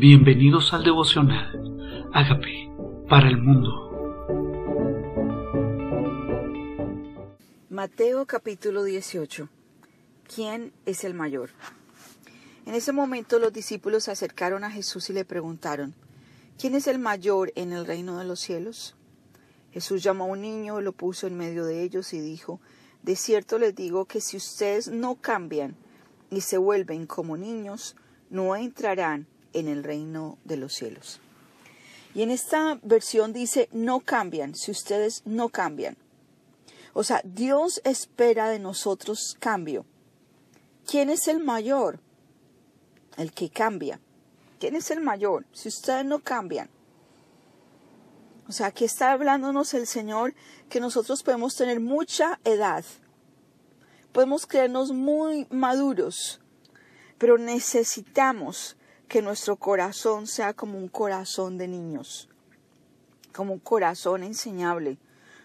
Bienvenidos al devocional. Hágame para el mundo. Mateo capítulo 18. ¿Quién es el mayor? En ese momento los discípulos se acercaron a Jesús y le preguntaron, ¿quién es el mayor en el reino de los cielos? Jesús llamó a un niño, lo puso en medio de ellos y dijo, De cierto les digo que si ustedes no cambian y se vuelven como niños, no entrarán en el reino de los cielos. Y en esta versión dice, no cambian, si ustedes no cambian. O sea, Dios espera de nosotros cambio. ¿Quién es el mayor? El que cambia. ¿Quién es el mayor? Si ustedes no cambian. O sea, aquí está hablándonos el Señor que nosotros podemos tener mucha edad. Podemos creernos muy maduros, pero necesitamos que nuestro corazón sea como un corazón de niños, como un corazón enseñable,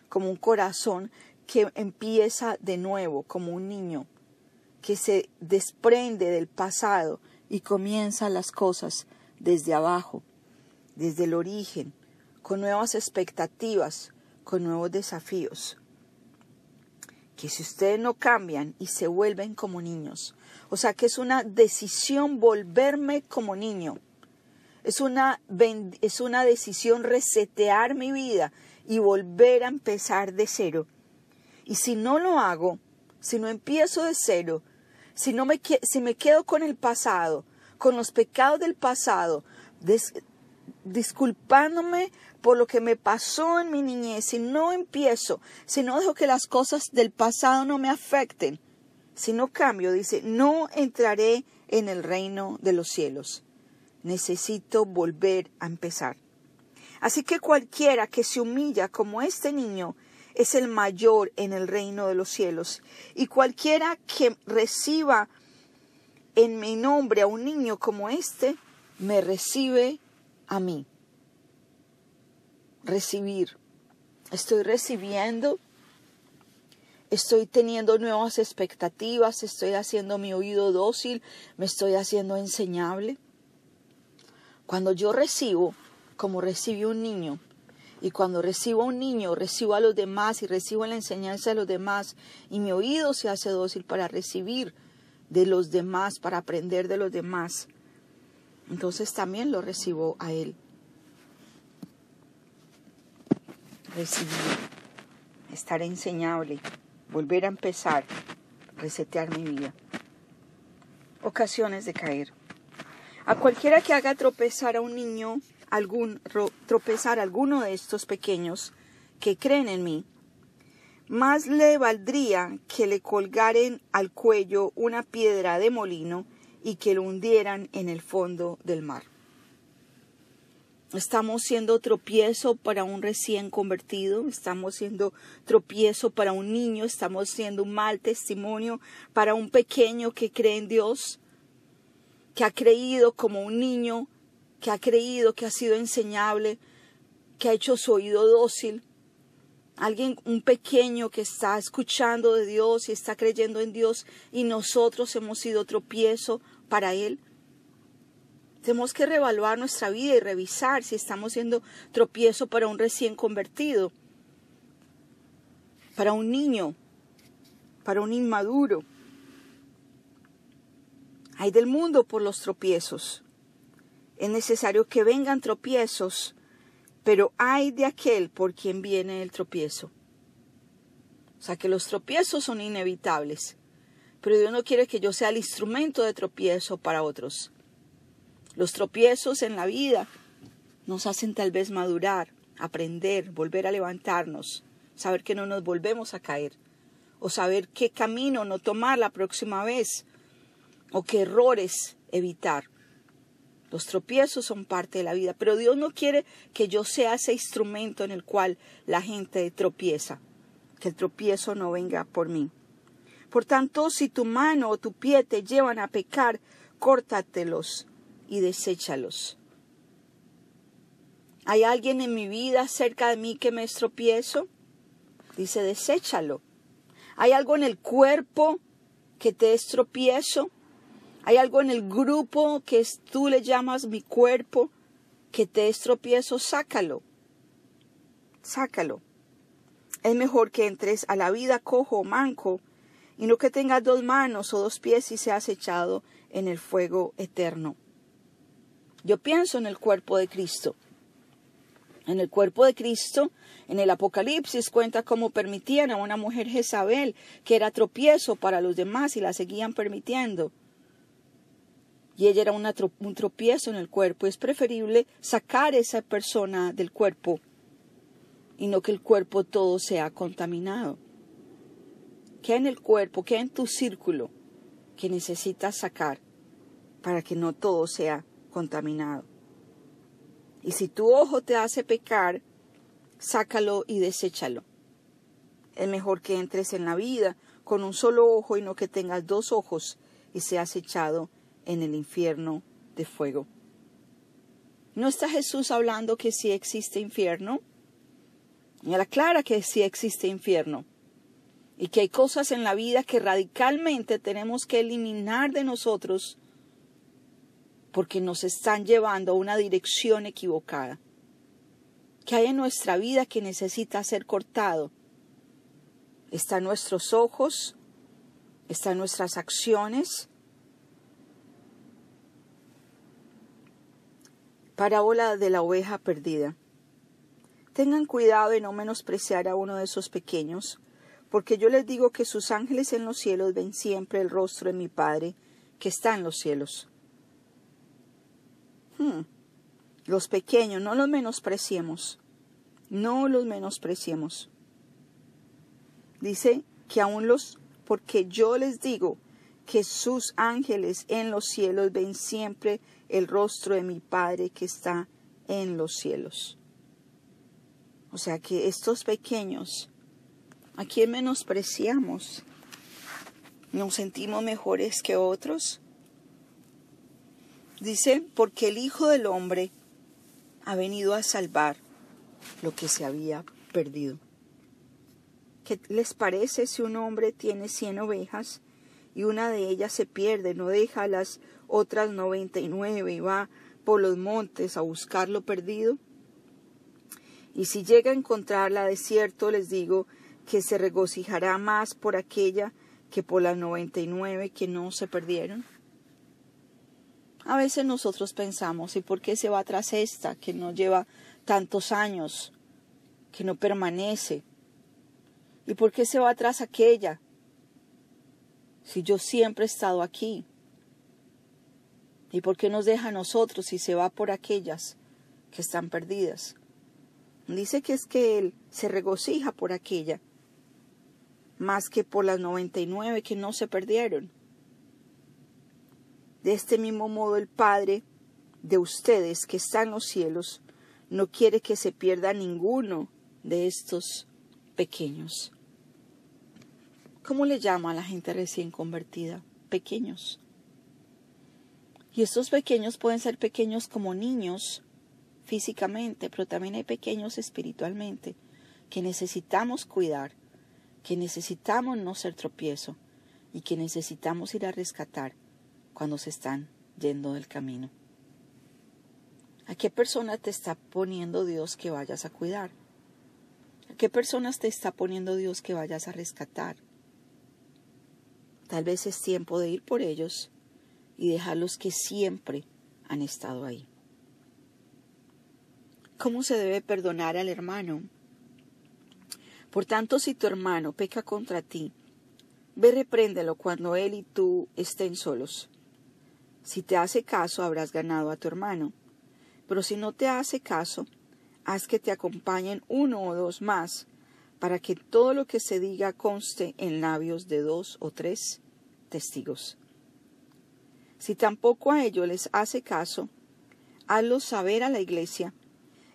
como un corazón que empieza de nuevo, como un niño, que se desprende del pasado y comienza las cosas desde abajo, desde el origen, con nuevas expectativas, con nuevos desafíos. Que si ustedes no cambian y se vuelven como niños, o sea que es una decisión volverme como niño. Es una, es una decisión resetear mi vida y volver a empezar de cero. Y si no lo hago, si no empiezo de cero, si, no me, si me quedo con el pasado, con los pecados del pasado, disculpándome por lo que me pasó en mi niñez, si no empiezo, si no dejo que las cosas del pasado no me afecten, si no cambio, dice, no entraré en el reino de los cielos. Necesito volver a empezar. Así que cualquiera que se humilla como este niño es el mayor en el reino de los cielos. Y cualquiera que reciba en mi nombre a un niño como este, me recibe a mí. Recibir. Estoy recibiendo estoy teniendo nuevas expectativas, estoy haciendo mi oído dócil, me estoy haciendo enseñable. Cuando yo recibo, como recibe un niño, y cuando recibo a un niño, recibo a los demás y recibo la enseñanza de los demás, y mi oído se hace dócil para recibir de los demás, para aprender de los demás, entonces también lo recibo a Él. Recibir, estar enseñable volver a empezar, resetear mi vida. Ocasiones de caer. A cualquiera que haga tropezar a un niño, algún, tropezar a alguno de estos pequeños que creen en mí, más le valdría que le colgaren al cuello una piedra de molino y que lo hundieran en el fondo del mar. Estamos siendo tropiezo para un recién convertido, estamos siendo tropiezo para un niño, estamos siendo un mal testimonio para un pequeño que cree en Dios, que ha creído como un niño, que ha creído, que ha sido enseñable, que ha hecho su oído dócil. Alguien, un pequeño que está escuchando de Dios y está creyendo en Dios y nosotros hemos sido tropiezo para él. Tenemos que reevaluar nuestra vida y revisar si estamos siendo tropiezo para un recién convertido, para un niño, para un inmaduro. Hay del mundo por los tropiezos. Es necesario que vengan tropiezos, pero hay de aquel por quien viene el tropiezo. O sea que los tropiezos son inevitables, pero Dios no quiere que yo sea el instrumento de tropiezo para otros. Los tropiezos en la vida nos hacen tal vez madurar, aprender, volver a levantarnos, saber que no nos volvemos a caer, o saber qué camino no tomar la próxima vez, o qué errores evitar. Los tropiezos son parte de la vida, pero Dios no quiere que yo sea ese instrumento en el cual la gente tropieza, que el tropiezo no venga por mí. Por tanto, si tu mano o tu pie te llevan a pecar, córtatelos y deséchalos. ¿Hay alguien en mi vida cerca de mí que me estropiezo? Dice, deséchalo. ¿Hay algo en el cuerpo que te estropiezo? Hay algo en el grupo que tú le llamas mi cuerpo que te es tropiezo, sácalo. Sácalo. Es mejor que entres a la vida cojo o manco y no que tengas dos manos o dos pies y seas echado en el fuego eterno. Yo pienso en el cuerpo de Cristo. En el cuerpo de Cristo, en el Apocalipsis cuenta cómo permitían a una mujer Jezabel, que era tropiezo para los demás y la seguían permitiendo. Y ella era un tropiezo en el cuerpo. Es preferible sacar esa persona del cuerpo y no que el cuerpo todo sea contaminado. ¿Qué en el cuerpo, qué en tu círculo que necesitas sacar para que no todo sea contaminado? Y si tu ojo te hace pecar, sácalo y deséchalo. Es mejor que entres en la vida con un solo ojo y no que tengas dos ojos y seas echado en el infierno de fuego. ¿No está Jesús hablando que sí existe infierno? Y la clara que sí existe infierno y que hay cosas en la vida que radicalmente tenemos que eliminar de nosotros porque nos están llevando a una dirección equivocada. ¿Qué hay en nuestra vida que necesita ser cortado? Están nuestros ojos, están nuestras acciones. Parábola de la oveja perdida. Tengan cuidado de no menospreciar a uno de esos pequeños, porque yo les digo que sus ángeles en los cielos ven siempre el rostro de mi Padre que está en los cielos. Hmm. Los pequeños, no los menospreciemos. No los menospreciemos. Dice que aún los, porque yo les digo que sus ángeles en los cielos ven siempre el rostro de mi Padre que está en los cielos. O sea que estos pequeños, ¿a quién menospreciamos? ¿Nos sentimos mejores que otros? Dice, porque el Hijo del Hombre ha venido a salvar lo que se había perdido. ¿Qué les parece si un hombre tiene cien ovejas y una de ellas se pierde, no deja las otras noventa y nueve y va por los montes a buscar lo perdido? Y si llega a encontrarla de cierto, les digo que se regocijará más por aquella que por las noventa y nueve que no se perdieron. A veces nosotros pensamos, ¿y por qué se va tras esta que no lleva tantos años, que no permanece? ¿Y por qué se va tras aquella si yo siempre he estado aquí? ¿Y por qué nos deja a nosotros si se va por aquellas que están perdidas? Dice que es que Él se regocija por aquella, más que por las noventa y nueve que no se perdieron. De este mismo modo el Padre de ustedes que está en los cielos no quiere que se pierda ninguno de estos pequeños. ¿Cómo le llama a la gente recién convertida? Pequeños. Y estos pequeños pueden ser pequeños como niños físicamente, pero también hay pequeños espiritualmente que necesitamos cuidar, que necesitamos no ser tropiezo y que necesitamos ir a rescatar cuando se están yendo del camino. ¿A qué persona te está poniendo Dios que vayas a cuidar? ¿A qué personas te está poniendo Dios que vayas a rescatar? Tal vez es tiempo de ir por ellos y dejarlos que siempre han estado ahí. ¿Cómo se debe perdonar al hermano? Por tanto, si tu hermano peca contra ti, ve repréndelo cuando él y tú estén solos. Si te hace caso, habrás ganado a tu hermano. Pero si no te hace caso, haz que te acompañen uno o dos más, para que todo lo que se diga conste en labios de dos o tres testigos. Si tampoco a ellos les hace caso, hazlo saber a la iglesia,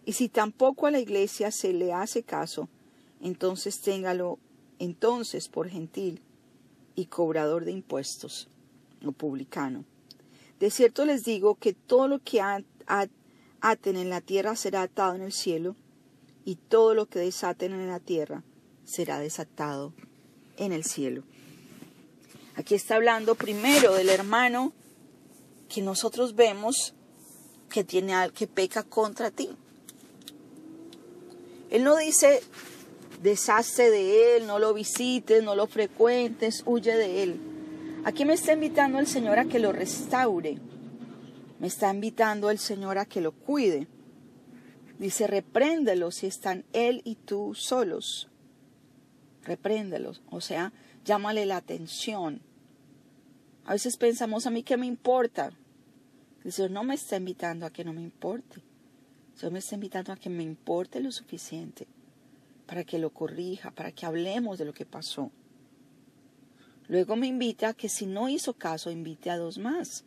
y si tampoco a la iglesia se le hace caso, entonces téngalo entonces por gentil y cobrador de impuestos o publicano. De cierto les digo que todo lo que aten en la tierra será atado en el cielo, y todo lo que desaten en la tierra será desatado en el cielo. Aquí está hablando primero del hermano que nosotros vemos que tiene al que peca contra ti. Él no dice deshazte de él, no lo visites, no lo frecuentes, huye de él. Aquí me está invitando el Señor a que lo restaure. Me está invitando el Señor a que lo cuide. Dice, repréndelos si están él y tú solos. Repréndelos, o sea, llámale la atención. A veces pensamos, a mí qué me importa. El Señor no me está invitando a que no me importe. El Señor me está invitando a que me importe lo suficiente para que lo corrija, para que hablemos de lo que pasó. Luego me invita a que si no hizo caso, invite a dos más.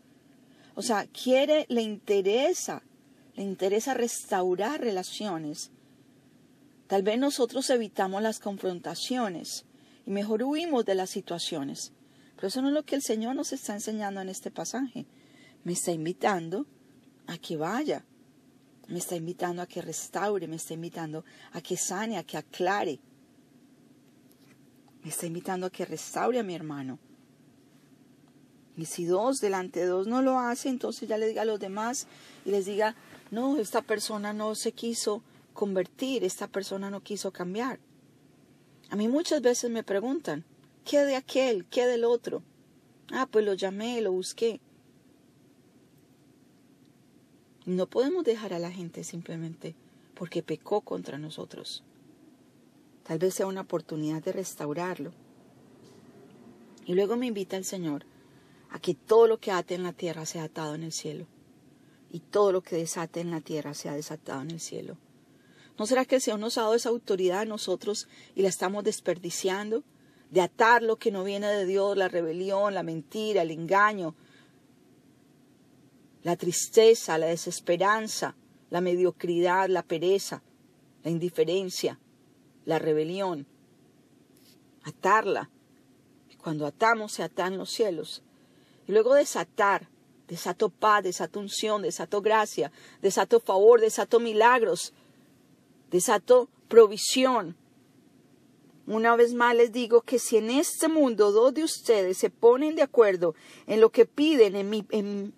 O sea, quiere, le interesa, le interesa restaurar relaciones. Tal vez nosotros evitamos las confrontaciones y mejor huimos de las situaciones. Pero eso no es lo que el Señor nos está enseñando en este pasaje. Me está invitando a que vaya. Me está invitando a que restaure, me está invitando a que sane, a que aclare. Me está invitando a que restaure a mi hermano. Y si dos delante de dos no lo hace, entonces ya le diga a los demás y les diga, no, esta persona no se quiso convertir, esta persona no quiso cambiar. A mí muchas veces me preguntan, ¿qué de aquel? ¿Qué del otro? Ah, pues lo llamé, lo busqué. No podemos dejar a la gente simplemente porque pecó contra nosotros. Tal vez sea una oportunidad de restaurarlo. Y luego me invita el Señor a que todo lo que ate en la tierra sea atado en el cielo. Y todo lo que desate en la tierra sea desatado en el cielo. ¿No será que el Señor nos ha dado esa autoridad a nosotros y la estamos desperdiciando? De atar lo que no viene de Dios, la rebelión, la mentira, el engaño, la tristeza, la desesperanza, la mediocridad, la pereza, la indiferencia, la rebelión. Atarla. Cuando atamos se atan los cielos. Y luego desatar. Desato paz, desato unción, desato gracia, desato favor, desato milagros, desato provisión. Una vez más les digo que si en este mundo dos de ustedes se ponen de acuerdo en lo que piden en mi, en,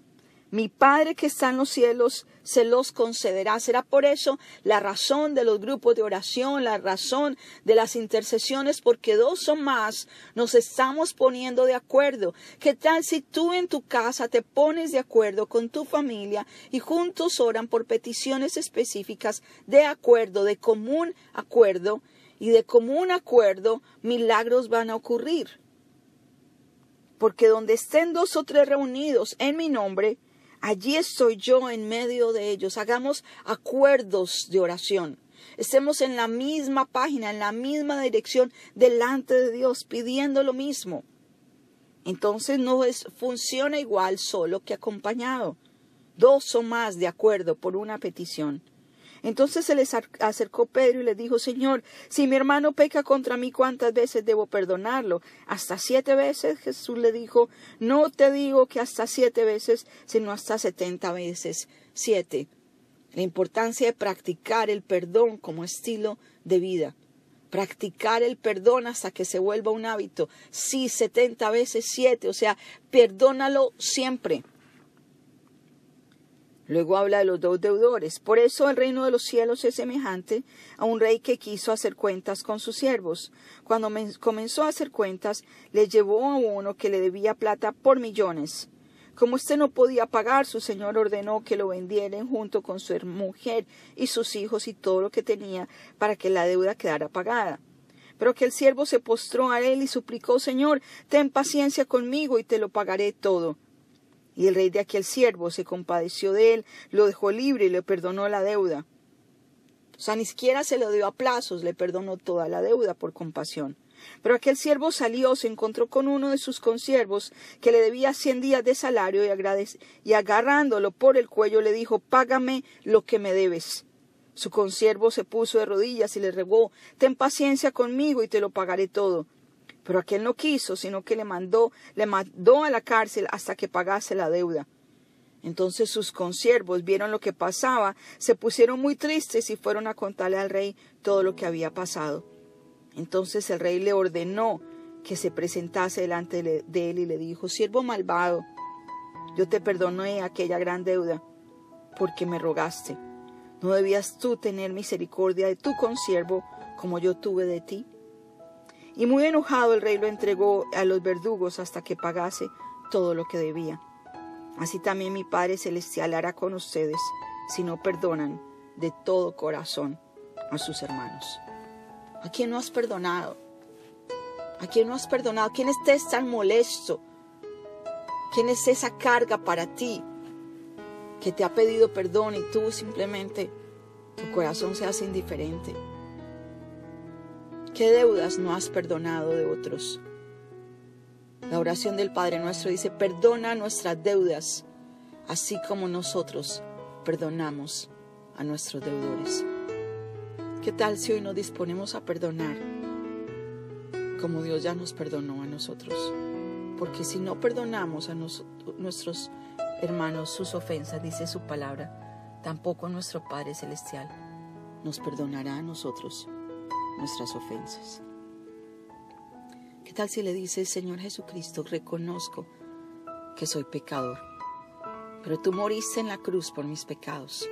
mi Padre que está en los cielos se los concederá. Será por eso la razón de los grupos de oración, la razón de las intercesiones, porque dos o más nos estamos poniendo de acuerdo. ¿Qué tal si tú en tu casa te pones de acuerdo con tu familia y juntos oran por peticiones específicas de acuerdo, de común acuerdo? Y de común acuerdo, milagros van a ocurrir. Porque donde estén dos o tres reunidos en mi nombre, Allí estoy yo en medio de ellos. Hagamos acuerdos de oración. Estemos en la misma página, en la misma dirección, delante de Dios, pidiendo lo mismo. Entonces no es, funciona igual solo que acompañado. Dos o más de acuerdo por una petición. Entonces se les acercó Pedro y le dijo, Señor, si mi hermano peca contra mí, ¿cuántas veces debo perdonarlo? ¿Hasta siete veces? Jesús le dijo, no te digo que hasta siete veces, sino hasta setenta veces siete. La importancia de practicar el perdón como estilo de vida. Practicar el perdón hasta que se vuelva un hábito. Sí, setenta veces siete, o sea, perdónalo siempre. Luego habla de los dos deudores. Por eso el reino de los cielos es semejante a un rey que quiso hacer cuentas con sus siervos. Cuando comenzó a hacer cuentas, le llevó a uno que le debía plata por millones. Como éste no podía pagar, su señor ordenó que lo vendieran junto con su mujer y sus hijos y todo lo que tenía para que la deuda quedara pagada. Pero que el siervo se postró a él y suplicó, Señor, ten paciencia conmigo y te lo pagaré todo. Y el rey de aquel siervo se compadeció de él, lo dejó libre y le perdonó la deuda. O sea, ni siquiera se lo dio a plazos, le perdonó toda la deuda por compasión. Pero aquel siervo salió, se encontró con uno de sus consiervos que le debía cien días de salario y, y agarrándolo por el cuello le dijo, Págame lo que me debes. Su consiervo se puso de rodillas y le rogó, Ten paciencia conmigo y te lo pagaré todo. Pero aquel no quiso, sino que le mandó, le mandó a la cárcel hasta que pagase la deuda. Entonces sus consiervos vieron lo que pasaba, se pusieron muy tristes y fueron a contarle al rey todo lo que había pasado. Entonces el rey le ordenó que se presentase delante de él y le dijo, siervo malvado, Yo te perdoné aquella gran deuda porque me rogaste. ¿No debías tú tener misericordia de tu consiervo como yo tuve de ti? Y muy enojado el rey lo entregó a los verdugos hasta que pagase todo lo que debía. Así también mi Padre Celestial hará con ustedes si no perdonan de todo corazón a sus hermanos. ¿A quién no has perdonado? ¿A quién no has perdonado? ¿Quién estés tan molesto? ¿Quién es esa carga para ti que te ha pedido perdón y tú simplemente tu corazón se hace indiferente? ¿Qué deudas no has perdonado de otros? La oración del Padre nuestro dice, perdona nuestras deudas, así como nosotros perdonamos a nuestros deudores. ¿Qué tal si hoy nos disponemos a perdonar como Dios ya nos perdonó a nosotros? Porque si no perdonamos a nuestros hermanos sus ofensas, dice su palabra, tampoco nuestro Padre Celestial nos perdonará a nosotros nuestras ofensas. ¿Qué tal si le dices, Señor Jesucristo, reconozco que soy pecador, pero tú moriste en la cruz por mis pecados?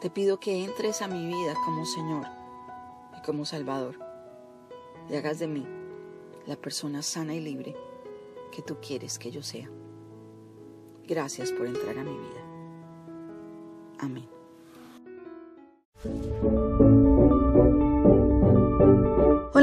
Te pido que entres a mi vida como Señor y como Salvador y hagas de mí la persona sana y libre que tú quieres que yo sea. Gracias por entrar a mi vida. Amén.